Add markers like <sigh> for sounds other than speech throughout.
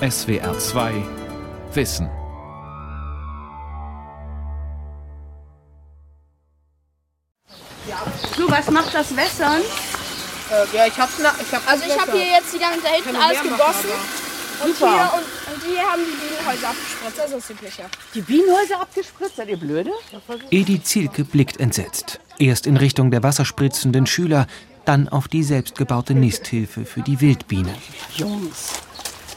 SWR 2 Wissen. So, was macht das Wässern? Äh, ja, ich hab's na, ich hab Also ich habe hier jetzt die ganze da hinten alles gegossen. Und Super. hier, und, und hier haben die Bienenhäuser abgespritzt. Das ist das Übliche. Die Bienenhäuser abgespritzt? Seid ihr blöde? Edi Zielke blickt entsetzt. Erst in Richtung der wasserspritzenden Schüler, dann auf die selbstgebaute Nisthilfe für die Wildbienen. Jungs,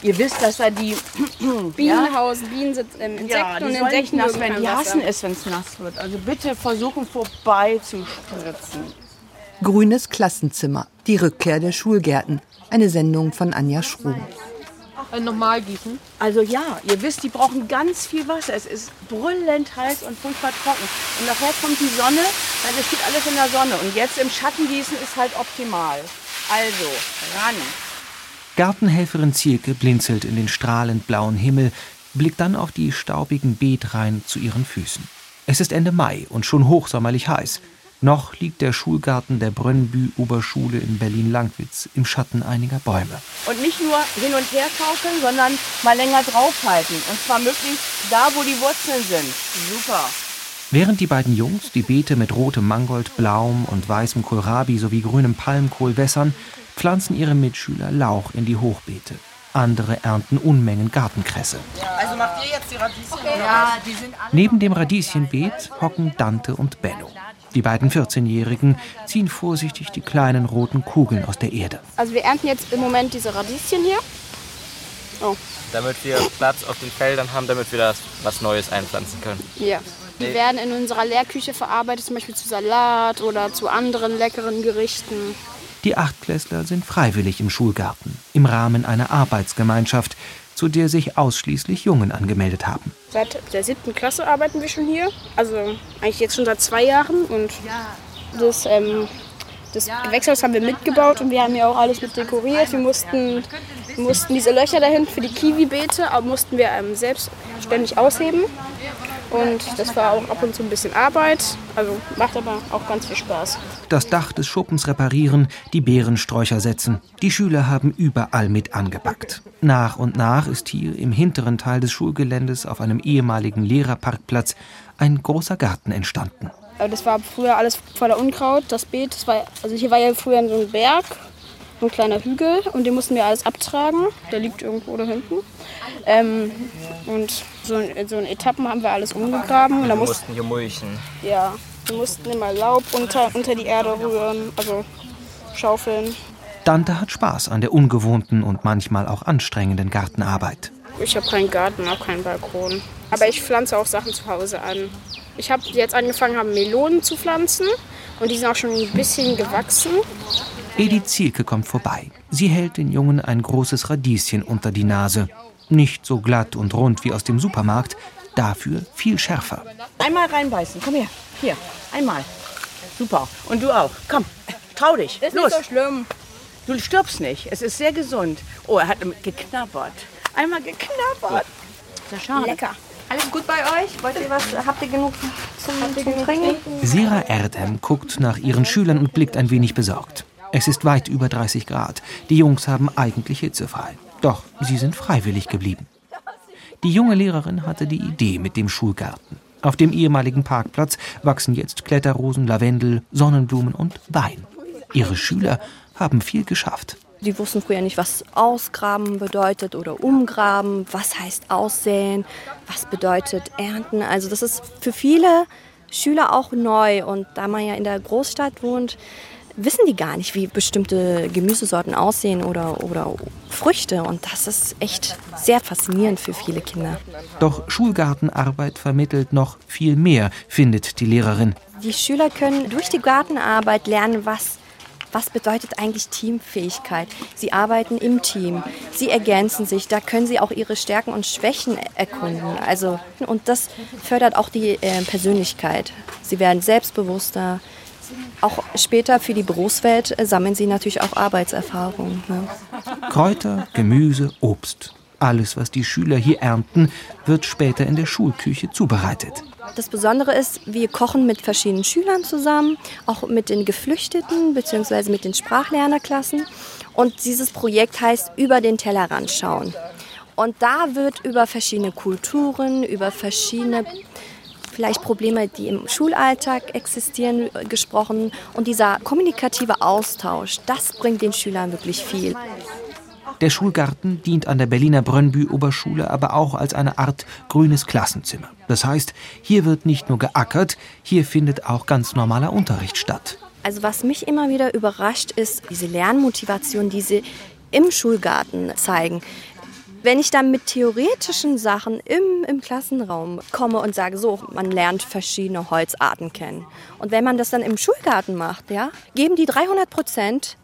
ihr wisst, dass da die <clears throat> Bienenhaus, Bienen sind ähm, Insekten ja, die und Insekten nass werden. Die hassen es, wenn es nass wird. Also bitte versuchen vorbei zu spritzen. Grünes Klassenzimmer. Die Rückkehr der Schulgärten. Eine Sendung von Anja Schrum. Äh, normal gießen. Also ja, ihr wisst, die brauchen ganz viel Wasser. Es ist brüllend heiß und furchtbar trocken. Und nachher kommt die Sonne, dann steht alles in der Sonne. Und jetzt im Schatten gießen ist halt optimal. Also, ran. Gartenhelferin Zielke blinzelt in den strahlend blauen Himmel, blickt dann auf die staubigen Beetreihen zu ihren Füßen. Es ist Ende Mai und schon hochsommerlich heiß. Noch liegt der Schulgarten der Brönnbü-Oberschule in Berlin-Langwitz im Schatten einiger Bäume. Und nicht nur hin und her schaukeln, sondern mal länger draufhalten. Und zwar möglichst da, wo die Wurzeln sind. Super. Während die beiden Jungs die Beete mit rotem Mangold, blauem und weißem Kohlrabi sowie grünem Palmkohl wässern, pflanzen ihre Mitschüler Lauch in die Hochbeete. Andere ernten Unmengen Gartenkresse. Also macht ihr jetzt die Radieschen? Neben dem Radieschenbeet hocken Dante und Benno. Die beiden 14-Jährigen ziehen vorsichtig die kleinen roten Kugeln aus der Erde. Also wir ernten jetzt im Moment diese Radieschen hier. damit wir Platz auf den Feldern haben, damit wir das was Neues einpflanzen können. Ja. Die werden in unserer Lehrküche verarbeitet, zum Beispiel zu Salat oder zu anderen leckeren Gerichten. Die Achtklässler sind freiwillig im Schulgarten, im Rahmen einer Arbeitsgemeinschaft, zu der sich ausschließlich Jungen angemeldet haben. Seit der siebten Klasse arbeiten wir schon hier. Also eigentlich jetzt schon seit zwei Jahren. Und das, ähm, das Gewächshaus haben wir mitgebaut und wir haben ja auch alles mit dekoriert. Wir mussten, mussten diese Löcher dahin für die Kiwi-Beete mussten wir ähm, selbstständig ausheben. Und das war auch ab und zu ein bisschen Arbeit. Also macht aber auch ganz viel Spaß. Das Dach des Schuppens reparieren, die Beerensträucher setzen. Die Schüler haben überall mit angepackt. Nach und nach ist hier im hinteren Teil des Schulgeländes auf einem ehemaligen Lehrerparkplatz ein großer Garten entstanden. Aber das war früher alles voller Unkraut. Das Beet, das war, also hier war ja früher so ein Berg, ein kleiner Hügel und den mussten wir alles abtragen. Der liegt irgendwo da hinten. Ähm, und so in, so in Etappen haben wir alles umgegraben. Und da Wir mussten, mussten hier mulchen. ja, wir mussten immer Laub unter, unter die Erde rühren, also schaufeln. Dante hat Spaß an der ungewohnten und manchmal auch anstrengenden Gartenarbeit. Ich habe keinen Garten, auch keinen Balkon. Aber ich pflanze auch Sachen zu Hause an. Ich habe jetzt angefangen, haben Melonen zu pflanzen und die sind auch schon ein bisschen gewachsen. Edith Zielke kommt vorbei. Sie hält den Jungen ein großes Radieschen unter die Nase. Nicht so glatt und rund wie aus dem Supermarkt, dafür viel schärfer. Einmal reinbeißen. Komm her. Hier. Einmal. Super. Und du auch. Komm. Trau dich. Ist Los. nicht so schlimm. Du stirbst nicht. Es ist sehr gesund. Oh, er hat geknabbert. Einmal geknabbert. Sehr schade. Lecker. Alles gut bei euch? Wollt ihr was? Habt ihr genug zum, zum Trinken? Sira Erdem guckt nach ihren Schülern und blickt ein wenig besorgt. Es ist weit über 30 Grad. Die Jungs haben eigentlich hitzefrei. Doch sie sind freiwillig geblieben. Die junge Lehrerin hatte die Idee mit dem Schulgarten. Auf dem ehemaligen Parkplatz wachsen jetzt Kletterrosen, Lavendel, Sonnenblumen und Wein. Ihre Schüler haben viel geschafft. Die wussten früher nicht, was ausgraben bedeutet oder umgraben, was heißt aussäen, was bedeutet ernten. Also das ist für viele Schüler auch neu. Und da man ja in der Großstadt wohnt, wissen die gar nicht, wie bestimmte Gemüsesorten aussehen oder, oder Früchte. Und das ist echt sehr faszinierend für viele Kinder. Doch Schulgartenarbeit vermittelt noch viel mehr, findet die Lehrerin. Die Schüler können durch die Gartenarbeit lernen, was, was bedeutet eigentlich Teamfähigkeit. Sie arbeiten im Team, sie ergänzen sich, da können sie auch ihre Stärken und Schwächen erkunden. Also, und das fördert auch die äh, Persönlichkeit. Sie werden selbstbewusster. Auch später für die Berufswelt äh, sammeln sie natürlich auch Arbeitserfahrung. Ne? Kräuter, Gemüse, Obst. Alles, was die Schüler hier ernten, wird später in der Schulküche zubereitet. Das Besondere ist, wir kochen mit verschiedenen Schülern zusammen, auch mit den Geflüchteten bzw. mit den Sprachlernerklassen. Und dieses Projekt heißt Über den Tellerrand schauen. Und da wird über verschiedene Kulturen, über verschiedene vielleicht Probleme, die im Schulalltag existieren, gesprochen. Und dieser kommunikative Austausch, das bringt den Schülern wirklich viel. Der Schulgarten dient an der Berliner Brönnbü-Oberschule aber auch als eine Art grünes Klassenzimmer. Das heißt, hier wird nicht nur geackert, hier findet auch ganz normaler Unterricht statt. Also was mich immer wieder überrascht, ist diese Lernmotivation, die sie im Schulgarten zeigen. Wenn ich dann mit theoretischen Sachen im, im Klassenraum komme und sage, so, man lernt verschiedene Holzarten kennen. Und wenn man das dann im Schulgarten macht, ja, geben die 300 Prozent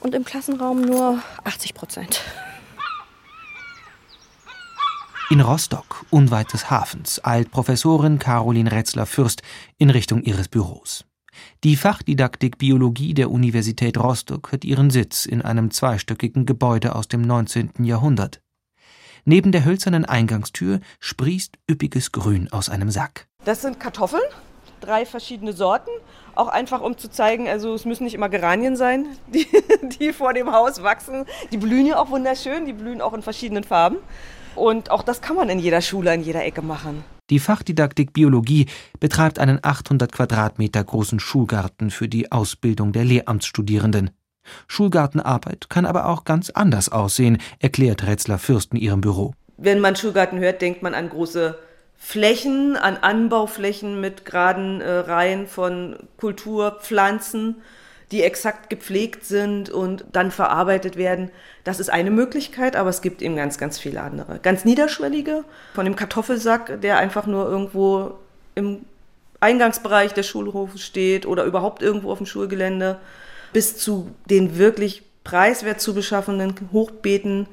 und im Klassenraum nur 80 Prozent. In Rostock, unweit des Hafens, eilt Professorin Caroline Retzler-Fürst in Richtung ihres Büros. Die Fachdidaktik Biologie der Universität Rostock hat ihren Sitz in einem zweistöckigen Gebäude aus dem 19. Jahrhundert. Neben der hölzernen Eingangstür sprießt üppiges Grün aus einem Sack. Das sind Kartoffeln, drei verschiedene Sorten. Auch einfach, um zu zeigen, also es müssen nicht immer Geranien sein, <laughs> die, die vor dem Haus wachsen. Die blühen ja auch wunderschön, die blühen auch in verschiedenen Farben. Und auch das kann man in jeder Schule, in jeder Ecke machen. Die Fachdidaktik Biologie betreibt einen 800 Quadratmeter großen Schulgarten für die Ausbildung der Lehramtsstudierenden. Schulgartenarbeit kann aber auch ganz anders aussehen, erklärt Retzler Fürst in ihrem Büro. Wenn man Schulgarten hört, denkt man an große Flächen, an Anbauflächen mit geraden äh, Reihen von Kulturpflanzen die exakt gepflegt sind und dann verarbeitet werden. Das ist eine Möglichkeit, aber es gibt eben ganz, ganz viele andere. Ganz niederschwellige, von dem Kartoffelsack, der einfach nur irgendwo im Eingangsbereich des Schulhofes steht oder überhaupt irgendwo auf dem Schulgelände, bis zu den wirklich preiswert zu beschaffenden Hochbeeten,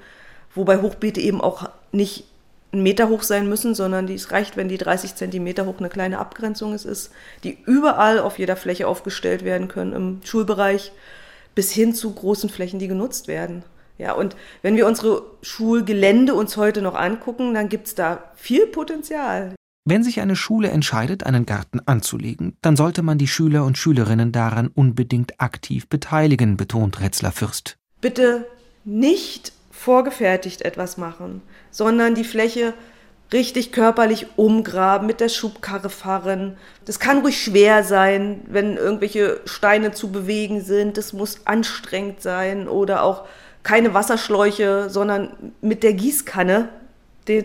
wobei Hochbeete eben auch nicht einen Meter hoch sein müssen, sondern es reicht, wenn die 30 Zentimeter hoch eine kleine Abgrenzung ist, die überall auf jeder Fläche aufgestellt werden können im Schulbereich, bis hin zu großen Flächen, die genutzt werden. Ja, und wenn wir unsere Schulgelände uns heute noch angucken, dann gibt es da viel Potenzial. Wenn sich eine Schule entscheidet, einen Garten anzulegen, dann sollte man die Schüler und Schülerinnen daran unbedingt aktiv beteiligen, betont Retzler Fürst. Bitte nicht vorgefertigt etwas machen, sondern die Fläche richtig körperlich umgraben, mit der Schubkarre fahren. Das kann ruhig schwer sein, wenn irgendwelche Steine zu bewegen sind. Das muss anstrengend sein oder auch keine Wasserschläuche, sondern mit der Gießkanne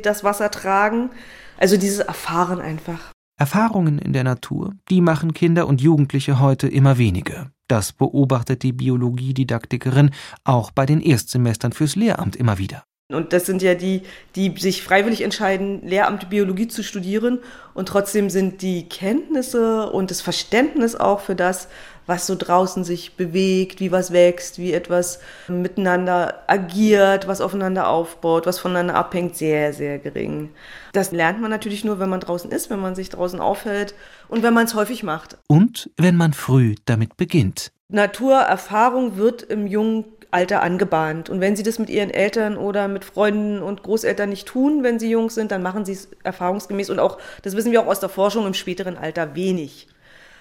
das Wasser tragen. Also dieses Erfahren einfach. Erfahrungen in der Natur, die machen Kinder und Jugendliche heute immer weniger. Das beobachtet die Biologiedidaktikerin auch bei den Erstsemestern fürs Lehramt immer wieder. Und das sind ja die, die sich freiwillig entscheiden, Lehramt Biologie zu studieren. Und trotzdem sind die Kenntnisse und das Verständnis auch für das, was so draußen sich bewegt, wie was wächst, wie etwas miteinander agiert, was aufeinander aufbaut, was voneinander abhängt, sehr, sehr gering. Das lernt man natürlich nur, wenn man draußen ist, wenn man sich draußen aufhält und wenn man es häufig macht. Und wenn man früh damit beginnt. Naturerfahrung wird im jungen Alter angebahnt. Und wenn sie das mit ihren Eltern oder mit Freunden und Großeltern nicht tun, wenn sie jung sind, dann machen sie es erfahrungsgemäß und auch, das wissen wir auch aus der Forschung, im späteren Alter wenig.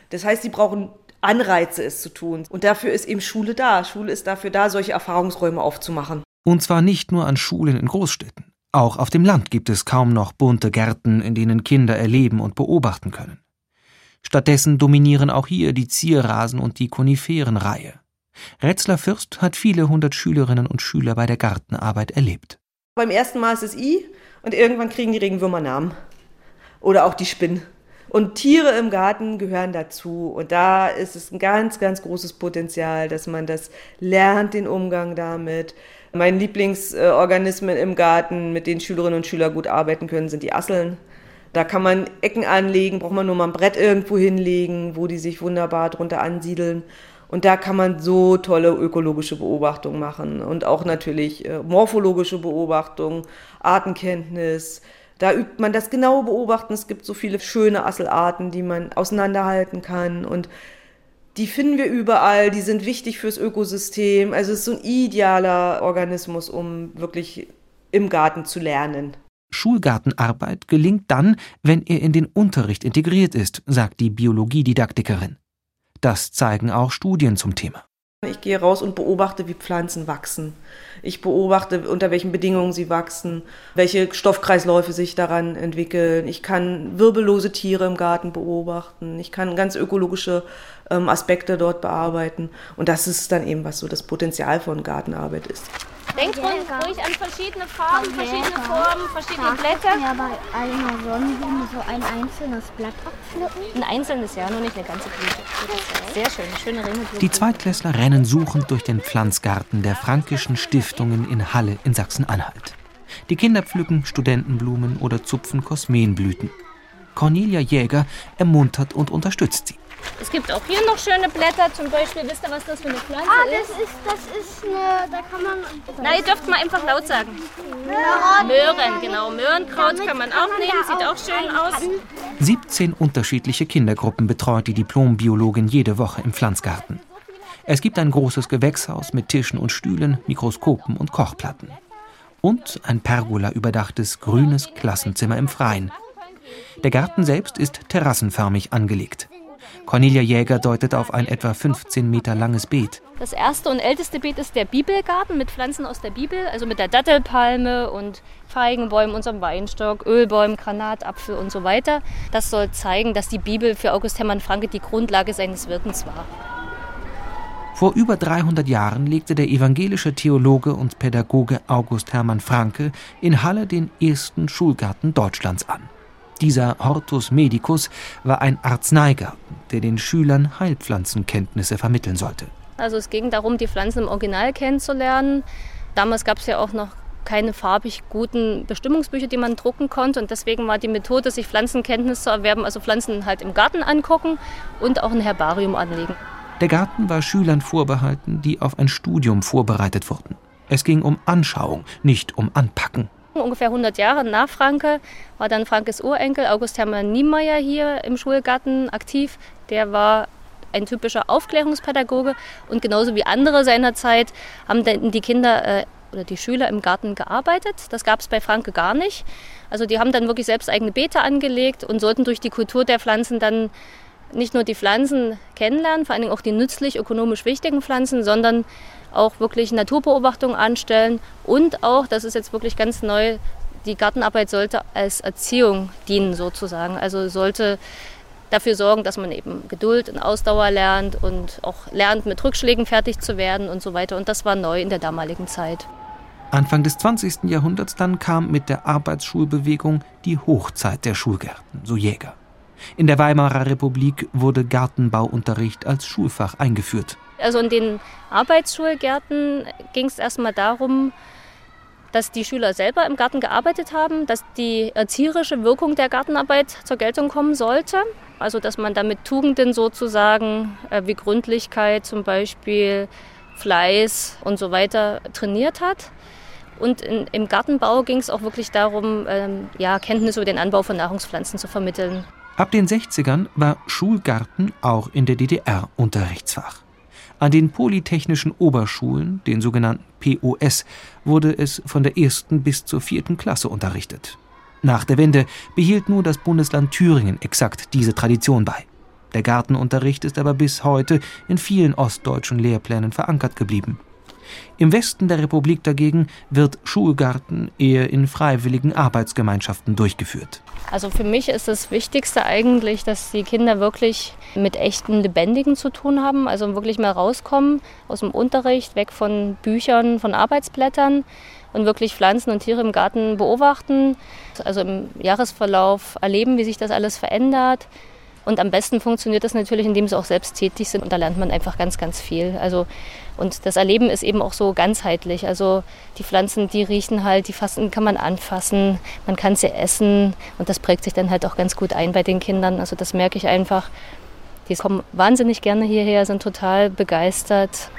Das heißt, sie brauchen Anreize, es zu tun. Und dafür ist eben Schule da. Schule ist dafür da, solche Erfahrungsräume aufzumachen. Und zwar nicht nur an Schulen in Großstädten. Auch auf dem Land gibt es kaum noch bunte Gärten, in denen Kinder erleben und beobachten können. Stattdessen dominieren auch hier die Zierrasen und die Koniferenreihe. Retzler Fürst hat viele hundert Schülerinnen und Schüler bei der Gartenarbeit erlebt. Beim ersten Mal ist es I und irgendwann kriegen die Regenwürmer Namen. Oder auch die Spinnen. Und Tiere im Garten gehören dazu. Und da ist es ein ganz, ganz großes Potenzial, dass man das lernt, den Umgang damit. Meine Lieblingsorganismen im Garten, mit denen Schülerinnen und Schüler gut arbeiten können, sind die Asseln. Da kann man Ecken anlegen, braucht man nur mal ein Brett irgendwo hinlegen, wo die sich wunderbar drunter ansiedeln. Und da kann man so tolle ökologische Beobachtungen machen und auch natürlich äh, morphologische Beobachtungen, Artenkenntnis. Da übt man das genaue Beobachten. Es gibt so viele schöne Asselarten, die man auseinanderhalten kann und die finden wir überall, die sind wichtig fürs Ökosystem. Also es ist so ein idealer Organismus, um wirklich im Garten zu lernen. Schulgartenarbeit gelingt dann, wenn er in den Unterricht integriert ist, sagt die Biologiedidaktikerin. Das zeigen auch Studien zum Thema. Ich gehe raus und beobachte, wie Pflanzen wachsen. Ich beobachte, unter welchen Bedingungen sie wachsen, welche Stoffkreisläufe sich daran entwickeln. Ich kann wirbellose Tiere im Garten beobachten. Ich kann ganz ökologische ähm, Aspekte dort bearbeiten. Und das ist dann eben, was so das Potenzial von Gartenarbeit ist. Denkt ruhig an verschiedene Farben, verschiedene Formen, verschiedene Blätter. Ja, bei einer Sonnenblume so ein einzelnes Blatt abpflücken. Ein einzelnes, ja, nur nicht eine ganze Blüte. Sehr schön, schöne Ringelblume. Die Zweitklässler rennen suchend durch den Pflanzgarten der Frankischen Stiftungen in Halle in Sachsen-Anhalt. Die Kinder pflücken Studentenblumen oder zupfen Kosmeenblüten. Cornelia Jäger ermuntert und unterstützt sie. Es gibt auch hier noch schöne Blätter, zum Beispiel, wisst ihr, was das für eine Pflanze Ah, das ist? ist, das ist eine, da kann man... Na, ihr dürft mal einfach laut sagen. Möhren, genau. Möhrenkraut kann man auch nehmen, sieht auch schön aus. 17 unterschiedliche Kindergruppen betreut die Diplombiologin jede Woche im Pflanzgarten. Es gibt ein großes Gewächshaus mit Tischen und Stühlen, Mikroskopen und Kochplatten. Und ein pergola-überdachtes grünes Klassenzimmer im Freien. Der Garten selbst ist terrassenförmig angelegt. Cornelia Jäger deutet auf ein etwa 15 Meter langes Beet. Das erste und älteste Beet ist der Bibelgarten mit Pflanzen aus der Bibel, also mit der Dattelpalme und Feigenbäumen, unserem Weinstock, Ölbäumen, Granatapfel und so weiter. Das soll zeigen, dass die Bibel für August Hermann Franke die Grundlage seines Wirkens war. Vor über 300 Jahren legte der evangelische Theologe und Pädagoge August Hermann Franke in Halle den ersten Schulgarten Deutschlands an. Dieser Hortus Medicus war ein Arzneigarten, der den Schülern Heilpflanzenkenntnisse vermitteln sollte. Also es ging darum, die Pflanzen im Original kennenzulernen. Damals gab es ja auch noch keine farbig guten Bestimmungsbücher, die man drucken konnte. Und deswegen war die Methode, sich Pflanzenkenntnis zu erwerben, also Pflanzen halt im Garten angucken und auch ein Herbarium anlegen. Der Garten war Schülern vorbehalten, die auf ein Studium vorbereitet wurden. Es ging um Anschauung, nicht um Anpacken. Ungefähr 100 Jahre nach Franke war dann Frankes Urenkel August Hermann Niemeyer hier im Schulgarten aktiv. Der war ein typischer Aufklärungspädagoge und genauso wie andere seiner Zeit haben dann die Kinder äh, oder die Schüler im Garten gearbeitet. Das gab es bei Franke gar nicht. Also die haben dann wirklich selbst eigene Beete angelegt und sollten durch die Kultur der Pflanzen dann nicht nur die Pflanzen kennenlernen, vor allen Dingen auch die nützlich ökonomisch wichtigen Pflanzen, sondern auch wirklich Naturbeobachtungen anstellen und auch, das ist jetzt wirklich ganz neu, die Gartenarbeit sollte als Erziehung dienen sozusagen. Also sollte dafür sorgen, dass man eben Geduld und Ausdauer lernt und auch lernt, mit Rückschlägen fertig zu werden und so weiter. Und das war neu in der damaligen Zeit. Anfang des 20. Jahrhunderts dann kam mit der Arbeitsschulbewegung die Hochzeit der Schulgärten, so Jäger. In der Weimarer Republik wurde Gartenbauunterricht als Schulfach eingeführt. Also in den Arbeitsschulgärten ging es erstmal darum, dass die Schüler selber im Garten gearbeitet haben, dass die erzieherische Wirkung der Gartenarbeit zur Geltung kommen sollte. Also dass man damit Tugenden sozusagen äh, wie Gründlichkeit zum Beispiel, Fleiß und so weiter trainiert hat. Und in, im Gartenbau ging es auch wirklich darum, ähm, ja, Kenntnisse über den Anbau von Nahrungspflanzen zu vermitteln. Ab den 60ern war Schulgarten auch in der DDR Unterrichtsfach. An den polytechnischen Oberschulen, den sogenannten POS, wurde es von der ersten bis zur vierten Klasse unterrichtet. Nach der Wende behielt nur das Bundesland Thüringen exakt diese Tradition bei. Der Gartenunterricht ist aber bis heute in vielen ostdeutschen Lehrplänen verankert geblieben. Im Westen der Republik dagegen wird Schulgarten eher in freiwilligen Arbeitsgemeinschaften durchgeführt. Also für mich ist das Wichtigste eigentlich, dass die Kinder wirklich mit echten Lebendigen zu tun haben, also wirklich mal rauskommen aus dem Unterricht, weg von Büchern, von Arbeitsblättern und wirklich Pflanzen und Tiere im Garten beobachten, also im Jahresverlauf erleben, wie sich das alles verändert. Und am besten funktioniert das natürlich, indem sie auch selbst tätig sind. Und da lernt man einfach ganz, ganz viel. Also, und das Erleben ist eben auch so ganzheitlich. Also die Pflanzen, die riechen halt, die fassen kann man anfassen, man kann sie essen. Und das prägt sich dann halt auch ganz gut ein bei den Kindern. Also das merke ich einfach. Die kommen wahnsinnig gerne hierher, sind total begeistert.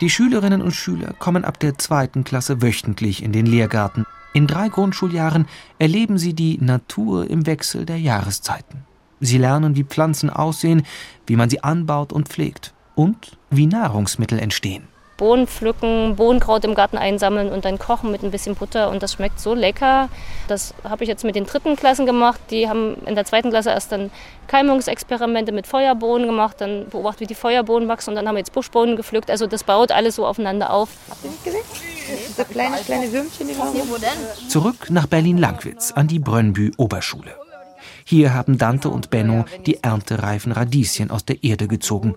Die Schülerinnen und Schüler kommen ab der zweiten Klasse wöchentlich in den Lehrgarten. In drei Grundschuljahren erleben sie die Natur im Wechsel der Jahreszeiten. Sie lernen, wie Pflanzen aussehen, wie man sie anbaut und pflegt und wie Nahrungsmittel entstehen. Bohnen pflücken, Bohnenkraut im Garten einsammeln und dann kochen mit ein bisschen Butter. Und das schmeckt so lecker. Das habe ich jetzt mit den dritten Klassen gemacht. Die haben in der zweiten Klasse erst dann Keimungsexperimente mit Feuerbohnen gemacht, dann beobachtet, wie die Feuerbohnen wachsen und dann haben wir jetzt Buschbohnen gepflückt. Also das baut alles so aufeinander auf. Habt ihr nicht gesehen? So kleine, kleine Würmchen, die Zurück nach Berlin-Langwitz an die Brönnbü-Oberschule. Hier haben Dante und Benno die erntereifen Radieschen aus der Erde gezogen.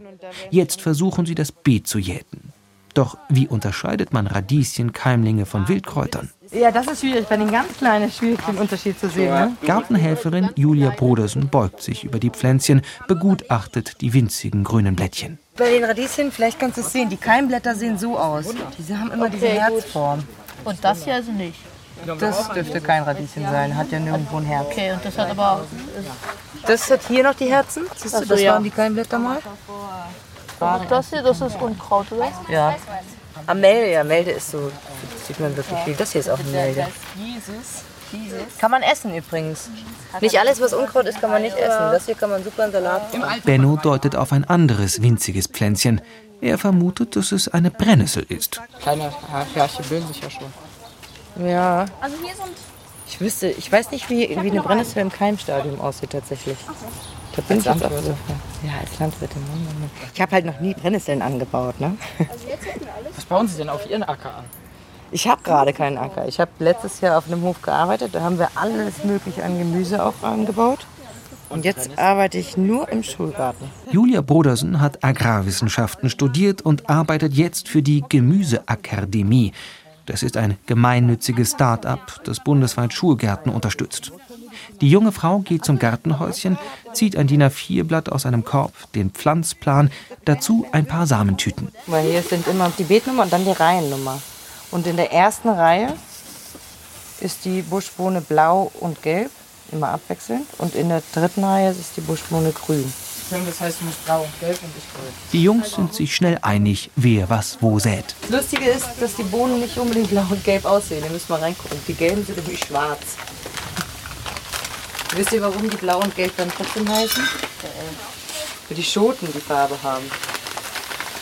Jetzt versuchen sie das Beet zu jäten. Doch wie unterscheidet man Radieschen-Keimlinge von Wildkräutern? Ja, das ist schwierig. Bei den ganz kleinen ist schwierig, den Unterschied zu sehen. Ne? Gartenhelferin Julia Brodersen beugt sich über die Pflänzchen, begutachtet die winzigen grünen Blättchen. Bei den Radieschen, vielleicht kannst du es sehen, die Keimblätter sehen so aus. Die haben immer diese Okay, gut. Herzform. Und das hier also nicht. Das dürfte kein Radieschen sein, hat ja nirgendwo ein Herz. Okay, und das hat aber auch. Das hat hier noch die Herzen. Siehst du, Ach so, das ja. waren die Keimblätter mal. Und das hier, das ist Unkraut, oder? Ja. Amelde, ja, Melde ist so, sieht man wirklich viel. Das hier ist auch eine Melde. Kann man essen übrigens. Nicht alles, was Unkraut ist, kann man nicht essen. Das hier kann man super in Salat machen. Benno deutet auf ein anderes winziges Pflänzchen. Er vermutet, dass es eine Brennnessel ist. Kleine Härchen bilden sich ja schon. Ja. Also hier sind Ich wüsste, ich weiß nicht, wie, wie eine Brennnessel im Keimstadium aussieht tatsächlich. Da bin Als ich jetzt auch so. Ja, als Landwirtin. Ich habe halt noch nie Brennnesseln angebaut, ne? Was bauen Sie denn auf Ihren Acker an? Ich habe gerade keinen Acker. Ich habe letztes Jahr auf einem Hof gearbeitet. Da haben wir alles Mögliche an Gemüse auch angebaut. Und jetzt arbeite ich nur im Schulgarten. Julia Brodersen hat Agrarwissenschaften studiert und arbeitet jetzt für die Gemüseakademie. Das ist ein gemeinnütziges Start-up, das bundesweit Schulgärten unterstützt. Die junge Frau geht zum Gartenhäuschen, zieht ein DIN A4-Blatt aus einem Korb, den Pflanzplan, dazu ein paar Samentüten. Weil hier sind immer die Beetnummer und dann die Reihennummer. Und in der ersten Reihe ist die Buschbohne blau und gelb, immer abwechselnd. Und in der dritten Reihe ist die Buschbohne grün. Das heißt, du musst blau und gelb und ich grün. Die Jungs sind sich schnell einig, wer was wo sät. Das Lustige ist, dass die Bohnen nicht unbedingt blau und gelb aussehen. Ihr müsst mal reingucken. Die gelben sind nämlich schwarz. Wisst ihr, warum die blau und gelb dann trotzdem heißen? Weil die Schoten die Farbe haben.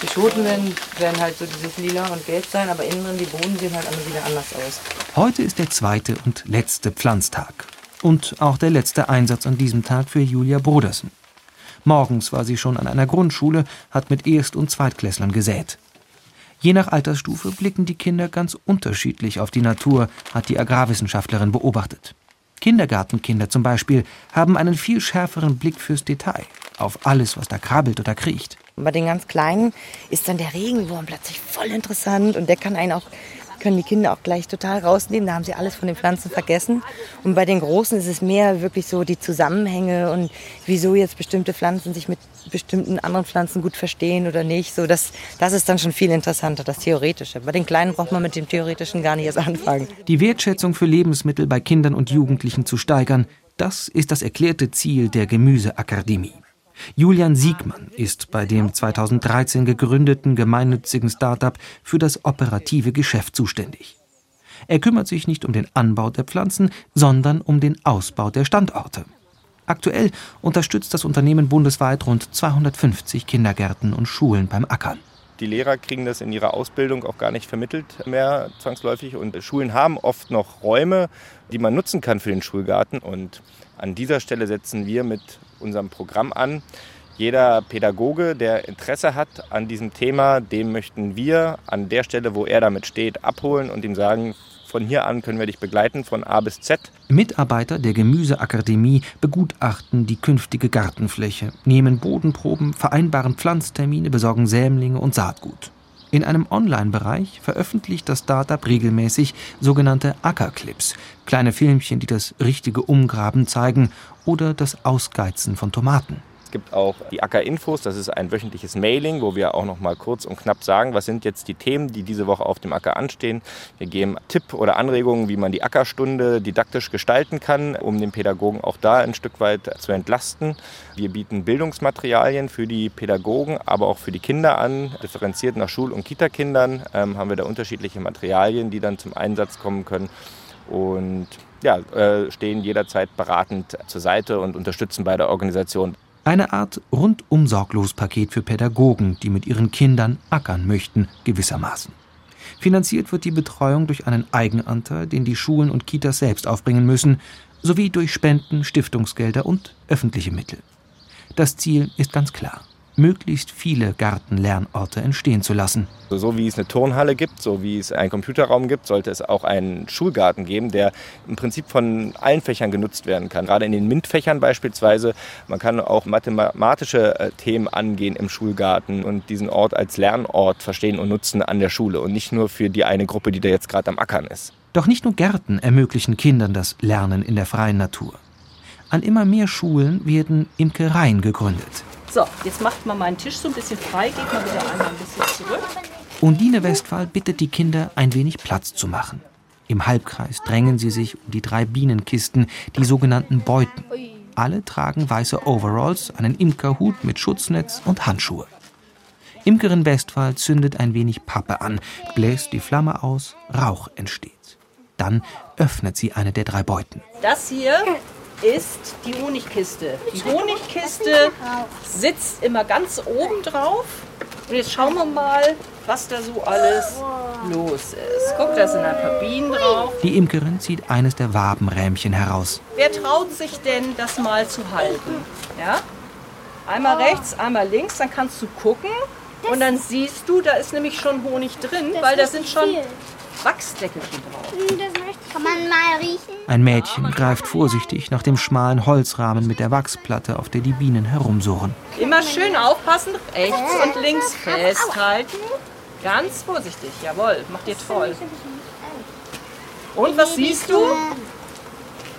Die Schoten werden, werden halt so dieses lila und gelb sein, aber innen drin die Bohnen sehen halt alle wieder anders aus. Heute ist der zweite und letzte Pflanztag. Und auch der letzte Einsatz an diesem Tag für Julia Brodersen. Morgens war sie schon an einer Grundschule, hat mit Erst- und Zweitklässlern gesät. Je nach Altersstufe blicken die Kinder ganz unterschiedlich auf die Natur, hat die Agrarwissenschaftlerin beobachtet. Kindergartenkinder zum Beispiel haben einen viel schärferen Blick fürs Detail, auf alles, was da krabbelt oder kriecht. Bei den ganz Kleinen ist dann der Regenwurm plötzlich voll interessant und der kann einen auch, können die Kinder auch gleich total rausnehmen. Da haben sie alles von den Pflanzen vergessen. Und bei den Großen ist es mehr wirklich so die Zusammenhänge und wieso jetzt bestimmte Pflanzen sich mit bestimmten anderen Pflanzen gut verstehen oder nicht. So, das, das ist dann schon viel interessanter, das Theoretische. Bei den Kleinen braucht man mit dem Theoretischen gar nicht erst anfangen. Die Wertschätzung für Lebensmittel bei Kindern und Jugendlichen zu steigern, das ist das erklärte Ziel der Gemüseakademie. Julian Siegmann ist bei dem 2013 gegründeten gemeinnützigen Start-up für das operative Geschäft zuständig. Er kümmert sich nicht um den Anbau der Pflanzen, sondern um den Ausbau der Standorte. Aktuell unterstützt das Unternehmen bundesweit rund 250 Kindergärten und Schulen beim Ackern. Die Lehrer kriegen das in ihrer Ausbildung auch gar nicht vermittelt mehr zwangsläufig. Und Schulen haben oft noch Räume, die man nutzen kann für den Schulgarten. Und an dieser Stelle setzen wir mit unserem Programm an. Jeder Pädagoge, der Interesse hat an diesem Thema, dem möchten wir an der Stelle, wo er damit steht, abholen und ihm sagen, von hier an können wir dich begleiten, von A bis Z. Mitarbeiter der Gemüseakademie begutachten die künftige Gartenfläche, nehmen Bodenproben, vereinbaren Pflanztermine, besorgen Sämlinge und Saatgut. In einem Online-Bereich veröffentlicht das Startup regelmäßig sogenannte Ackerclips, kleine Filmchen, die das richtige Umgraben zeigen oder das Ausgeizen von Tomaten. Es gibt auch die Acker-Infos, das ist ein wöchentliches Mailing, wo wir auch noch mal kurz und knapp sagen, was sind jetzt die Themen, die diese Woche auf dem Acker anstehen. Wir geben Tipp oder Anregungen, wie man die Ackerstunde didaktisch gestalten kann, um den Pädagogen auch da ein Stück weit zu entlasten. Wir bieten Bildungsmaterialien für die Pädagogen, aber auch für die Kinder an. Differenziert nach Schul- und Kitakindern ähm, haben wir da unterschiedliche Materialien, die dann zum Einsatz kommen können. Und ja, äh, stehen jederzeit beratend zur Seite und unterstützen bei der Organisation. Eine Art Rundum-Sorglos-Paket für Pädagogen, die mit ihren Kindern ackern möchten, gewissermaßen. Finanziert wird die Betreuung durch einen Eigenanteil, den die Schulen und Kitas selbst aufbringen müssen, sowie durch Spenden, Stiftungsgelder und öffentliche Mittel. Das Ziel ist ganz klar möglichst viele Gartenlernorte entstehen zu lassen. So wie es eine Turnhalle gibt, so wie es einen Computerraum gibt, sollte es auch einen Schulgarten geben, der im Prinzip von allen Fächern genutzt werden kann. Gerade in den MINT-Fächern beispielsweise. Man kann auch mathematische äh, Themen angehen im Schulgarten und diesen Ort als Lernort verstehen und nutzen an der Schule und nicht nur für die eine Gruppe, die da jetzt gerade am Ackern ist. Doch nicht nur Gärten ermöglichen Kindern das Lernen in der freien Natur. An immer mehr Schulen werden Imkereien gegründet. So, jetzt macht man meinen Tisch so ein bisschen frei, geht mal wieder einmal ein bisschen zurück. Undine Westphal bittet die Kinder, ein wenig Platz zu machen. Im Halbkreis drängen sie sich um die drei Bienenkisten, die sogenannten Beuten. Alle tragen weiße Overalls, einen Imkerhut mit Schutznetz und Handschuhe. Imkerin Westphal zündet ein wenig Pappe an, bläst die Flamme aus, Rauch entsteht. Dann öffnet sie eine der drei Beuten. Das hier ist die Honigkiste. Die Honigkiste sitzt immer ganz oben drauf. Und jetzt schauen wir mal, was da so alles los ist. Guck, da sind ein paar Bienen drauf. Die Imkerin zieht eines der Wabenrähmchen heraus. Wer traut sich denn, das mal zu halten? Ja? Einmal rechts, einmal links, dann kannst du gucken. Und dann siehst du, da ist nämlich schon Honig drin, weil da sind schon Wachsdeckelchen drauf. Kann man mal riechen. Ein Mädchen greift vorsichtig nach dem schmalen Holzrahmen mit der Wachsplatte, auf der die Bienen herumsuchen. Immer schön aufpassen, rechts und links festhalten. Ganz vorsichtig, jawohl, macht ihr toll. Und was siehst du?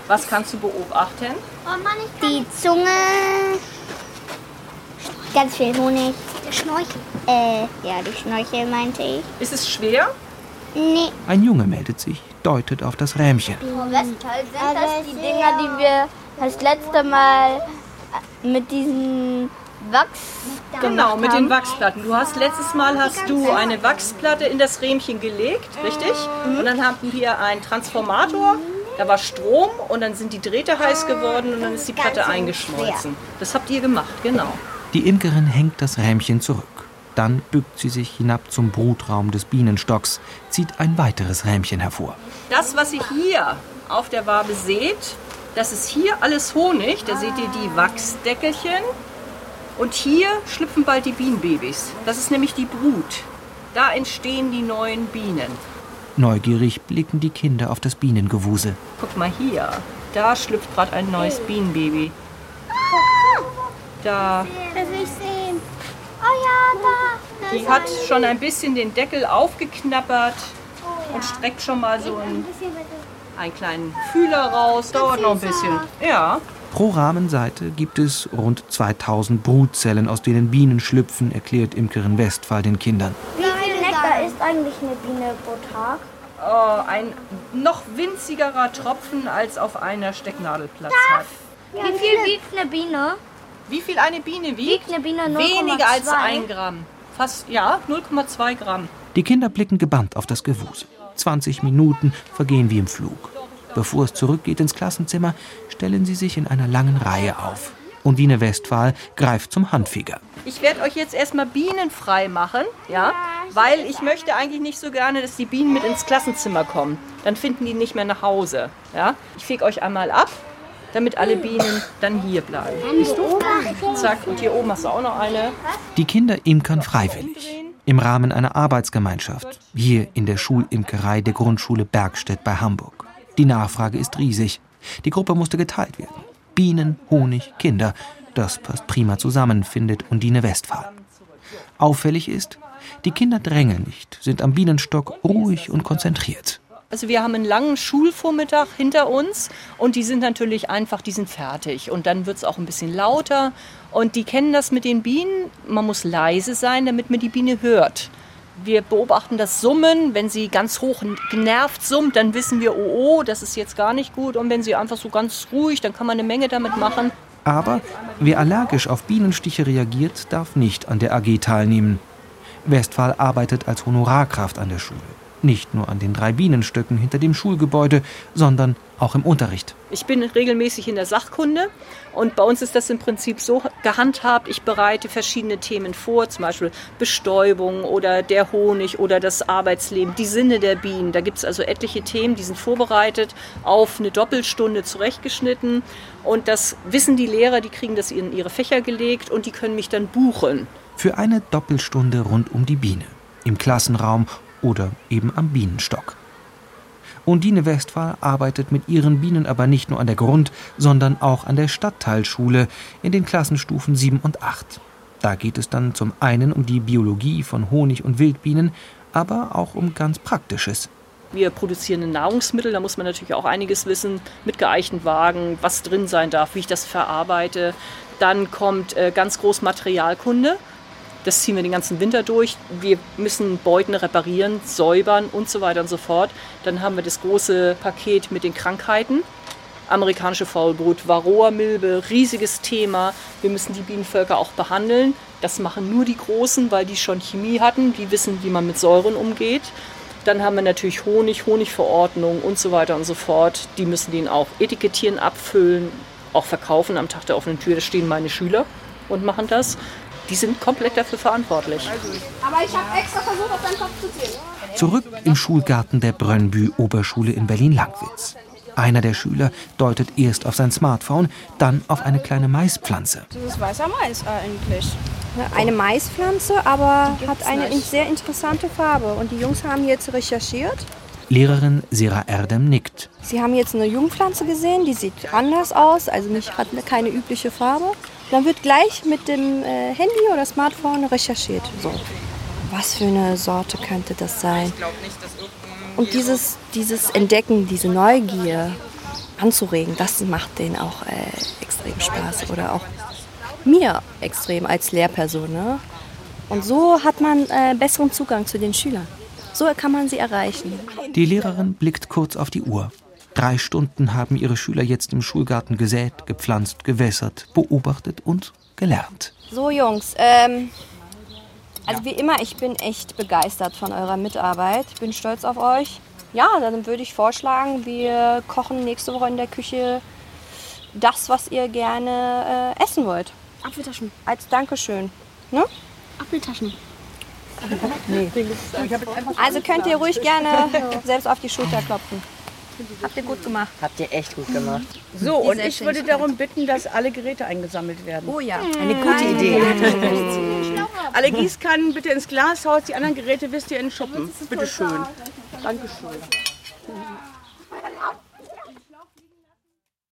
Was kannst du beobachten? Die Zunge. Ganz viel Honig. Der Schnorchel. Äh, ja, die Schnorchel meinte ich. Ist es schwer? Nee. Ein Junge meldet sich, deutet auf das Rähmchen. Westteil sind das die Dinger, die wir das letzte Mal mit diesen Wachs Genau, mit haben. den Wachsplatten. Du hast letztes Mal hast du eine Wachsplatte in das Rähmchen gelegt, richtig? Und dann hatten wir einen Transformator. Da war Strom und dann sind die Drähte heiß geworden und dann ist die Platte eingeschmolzen. Das habt ihr gemacht, genau. Die Imkerin hängt das Rähmchen zurück. Dann bückt sie sich hinab zum Brutraum des Bienenstocks, zieht ein weiteres Rähmchen hervor. Das, was ihr hier auf der Wabe seht, das ist hier alles Honig. Da seht ihr die Wachsdeckelchen. Und hier schlüpfen bald die Bienenbabys. Das ist nämlich die Brut. Da entstehen die neuen Bienen. Neugierig blicken die Kinder auf das Bienengewusel. Guck mal hier. Da schlüpft gerade ein neues Bienenbaby. Da. Das will ich sehen. Oh ja, da. Die hat schon ein bisschen den Deckel aufgeknappert und streckt schon mal so einen, einen kleinen Fühler raus. Dauert noch ein bisschen. Ja. Pro Rahmenseite gibt es rund 2000 Brutzellen, aus denen Bienen schlüpfen, erklärt Imkerin Westphal den Kindern. Wie viel Nektar isst eigentlich eine Biene pro Tag? Oh, ein noch winzigerer Tropfen als auf einer Stecknadel Platz hat. Wie viel wiegt eine Biene? Wie viel eine Biene wiegt? Wiegt eine Biene 0,2? Weniger als ein Gramm. Fast, ja, 0,2 Gramm. Die Kinder blicken gebannt auf das Gewusel. 20 Minuten vergehen wie im Flug. Bevor es zurückgeht ins Klassenzimmer, stellen sie sich in einer langen Reihe auf. Undine Westphal greift zum Handfeger. Ich werde euch jetzt erstmal bienenfrei machen, ja, weil ich möchte eigentlich nicht so gerne, dass die Bienen mit ins Klassenzimmer kommen. Dann finden die nicht mehr nach Hause, ja. Ich fege euch einmal ab, damit alle Bienen dann hier bleiben. Siehst du? Zack, und hier oben hast du auch noch eine. Die Kinder imkern freiwillig. Im Rahmen einer Arbeitsgemeinschaft. Hier in der Schulimkerei der Grundschule Bergstedt bei Hamburg. Die Nachfrage ist riesig. Die Gruppe musste geteilt werden. Bienen, Honig, Kinder. Das passt prima zusammen, findet Undine Westphal. Auffällig ist, die Kinder drängeln nicht, sind am Bienenstock ruhig und konzentriert. Also wir haben einen langen Schulvormittag hinter uns und die sind natürlich einfach, die sind fertig. Und dann wird es auch ein bisschen lauter. Und die kennen das mit den Bienen. Man muss leise sein, damit man die Biene hört. Wir beobachten das Summen. Wenn sie ganz hoch genervt summt, dann wissen wir, oh, oh, das ist jetzt gar nicht gut. Und wenn sie einfach so ganz ruhig, dann kann man eine Menge damit machen. Aber wer allergisch auf Bienenstiche reagiert, darf nicht an der AG teilnehmen. Westphal arbeitet als Honorarkraft an der Schule. Nicht nur an den drei Bienenstöcken hinter dem Schulgebäude, sondern auch im Unterricht. Ich bin regelmäßig in der Sachkunde und bei uns ist das im Prinzip so gehandhabt. Ich bereite verschiedene Themen vor, zum Beispiel Bestäubung oder der Honig oder das Arbeitsleben, die Sinne der Bienen. Da gibt es also etliche Themen, die sind vorbereitet, auf eine Doppelstunde zurechtgeschnitten. Und das wissen die Lehrer, die kriegen das in ihre Fächer gelegt und die können mich dann buchen. Für eine Doppelstunde rund um die Biene. Im Klassenraum oder eben am Bienenstock. Undine Westphal arbeitet mit ihren Bienen aber nicht nur an der Grund-, sondern auch an der Stadtteilschule in den Klassenstufen 7 und 8. Da geht es dann zum einen um die Biologie von Honig- und Wildbienen, aber auch um ganz Praktisches. Wir produzieren Nahrungsmittel, da muss man natürlich auch einiges wissen, mit geeichten Wagen, was drin sein darf, wie ich das verarbeite. Dann kommt äh, ganz groß Materialkunde. Das ziehen wir den ganzen Winter durch. Wir müssen Beuten reparieren, säubern und so weiter und so fort. Dann haben wir das große Paket mit den Krankheiten. Amerikanische Faulbrut, Varroa-Milbe, riesiges Thema. Wir müssen die Bienenvölker auch behandeln. Das machen nur die Großen, weil die schon Chemie hatten. Die wissen, wie man mit Säuren umgeht. Dann haben wir natürlich Honig, Honigverordnung und so weiter und so fort. Die müssen den auch etikettieren, abfüllen, auch verkaufen am Tag der offenen Tür. Da stehen meine Schüler und machen das die sind komplett dafür verantwortlich. Aber ich habe extra versucht, auf deinen Kopf zu ziehen. Zurück im Schulgarten der Brönnbü Oberschule in Berlin-Langwitz. Einer der Schüler deutet erst auf sein Smartphone, dann auf eine kleine Maispflanze. Das ist weißer Mais eigentlich. Eine Maispflanze, aber hat eine sehr interessante Farbe. Und die Jungs haben jetzt recherchiert. Lehrerin Sera Erdem nickt. Sie haben jetzt eine Jungpflanze gesehen, die sieht anders aus, also nicht, hat keine übliche Farbe. Dann wird gleich mit dem äh, Handy oder Smartphone recherchiert. So, was für eine Sorte könnte das sein? Und dieses, dieses Entdecken, diese Neugier anzuregen, das macht denen auch äh, extrem Spaß. Oder auch mir extrem als Lehrperson. Ne? Und so hat man äh, besseren Zugang zu den Schülern. So kann man sie erreichen. Die Lehrerin blickt kurz auf die Uhr. Drei Stunden haben ihre Schüler jetzt im Schulgarten gesät, gepflanzt, gewässert, beobachtet und gelernt. So Jungs, ähm, also wie immer, ich bin echt begeistert von eurer Mitarbeit. Ich bin stolz auf euch. Ja, dann würde ich vorschlagen, wir kochen nächste Woche in der Küche das, was ihr gerne äh, essen wollt. Apfeltaschen. Als Dankeschön. Ne? Apfeltaschen. Nee. Also könnt ihr ruhig gerne <laughs> selbst auf die Schulter klopfen. Habt ihr gut gemacht. Habt ihr echt gut gemacht. So, und ich würde darum bitten, dass alle Geräte eingesammelt werden. Oh ja, eine gute Idee. <laughs> alle Gießkannen bitte ins Glashaus, die anderen Geräte wisst ihr in den Schuppen. Bitte schön. Dankeschön.